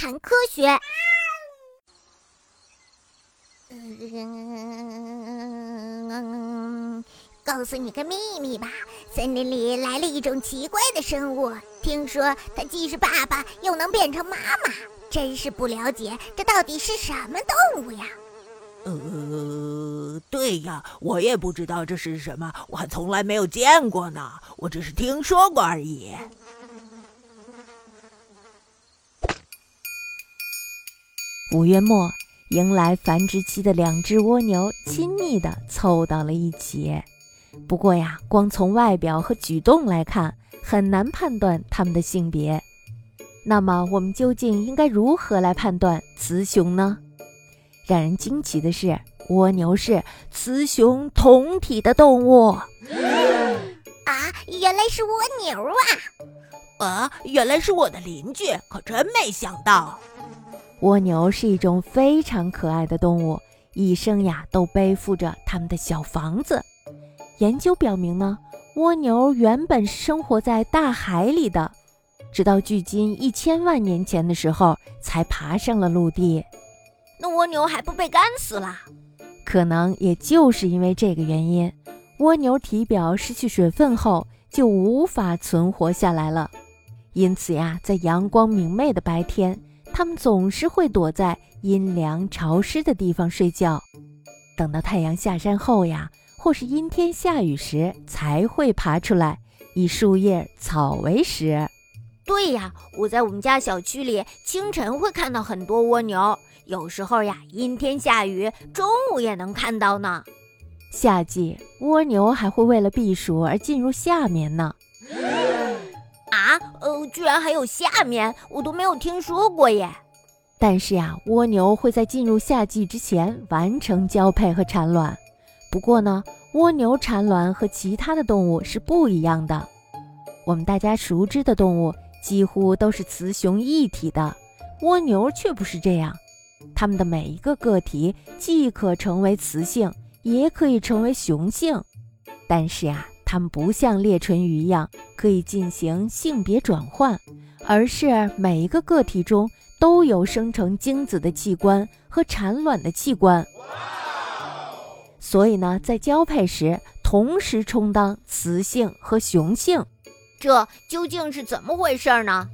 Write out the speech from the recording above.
谈科学。告诉你个秘密吧，森林里来了一种奇怪的生物，听说它既是爸爸，又能变成妈妈。真是不了解，这到底是什么动物呀？呃，对呀，我也不知道这是什么，我还从来没有见过呢，我只是听说过而已。五月末，迎来繁殖期的两只蜗牛亲密地凑到了一起。不过呀，光从外表和举动来看，很难判断它们的性别。那么，我们究竟应该如何来判断雌雄呢？让人惊奇的是，蜗牛是雌雄同体的动物。啊，原来是蜗牛啊！啊，原来是我的邻居，可真没想到。蜗牛是一种非常可爱的动物，一生呀都背负着它们的小房子。研究表明呢，蜗牛原本是生活在大海里的。直到距今一千万年前的时候，才爬上了陆地。那蜗牛还不被干死了？可能也就是因为这个原因，蜗牛体表失去水分后就无法存活下来了。因此呀，在阳光明媚的白天，它们总是会躲在阴凉潮湿的地方睡觉。等到太阳下山后呀，或是阴天下雨时，才会爬出来，以树叶、草为食。对呀，我在我们家小区里，清晨会看到很多蜗牛，有时候呀，阴天下雨，中午也能看到呢。夏季蜗牛还会为了避暑而进入夏眠呢。呃，居然还有下面，我都没有听说过耶。但是呀，蜗牛会在进入夏季之前完成交配和产卵。不过呢，蜗牛产卵和其他的动物是不一样的。我们大家熟知的动物。几乎都是雌雄一体的，蜗牛却不是这样。它们的每一个个体既可成为雌性，也可以成为雄性。但是呀，它们不像裂唇鱼一样可以进行性别转换，而是每一个个体中都有生成精子的器官和产卵的器官。所以呢，在交配时同时充当雌性和雄性。这究竟是怎么回事呢？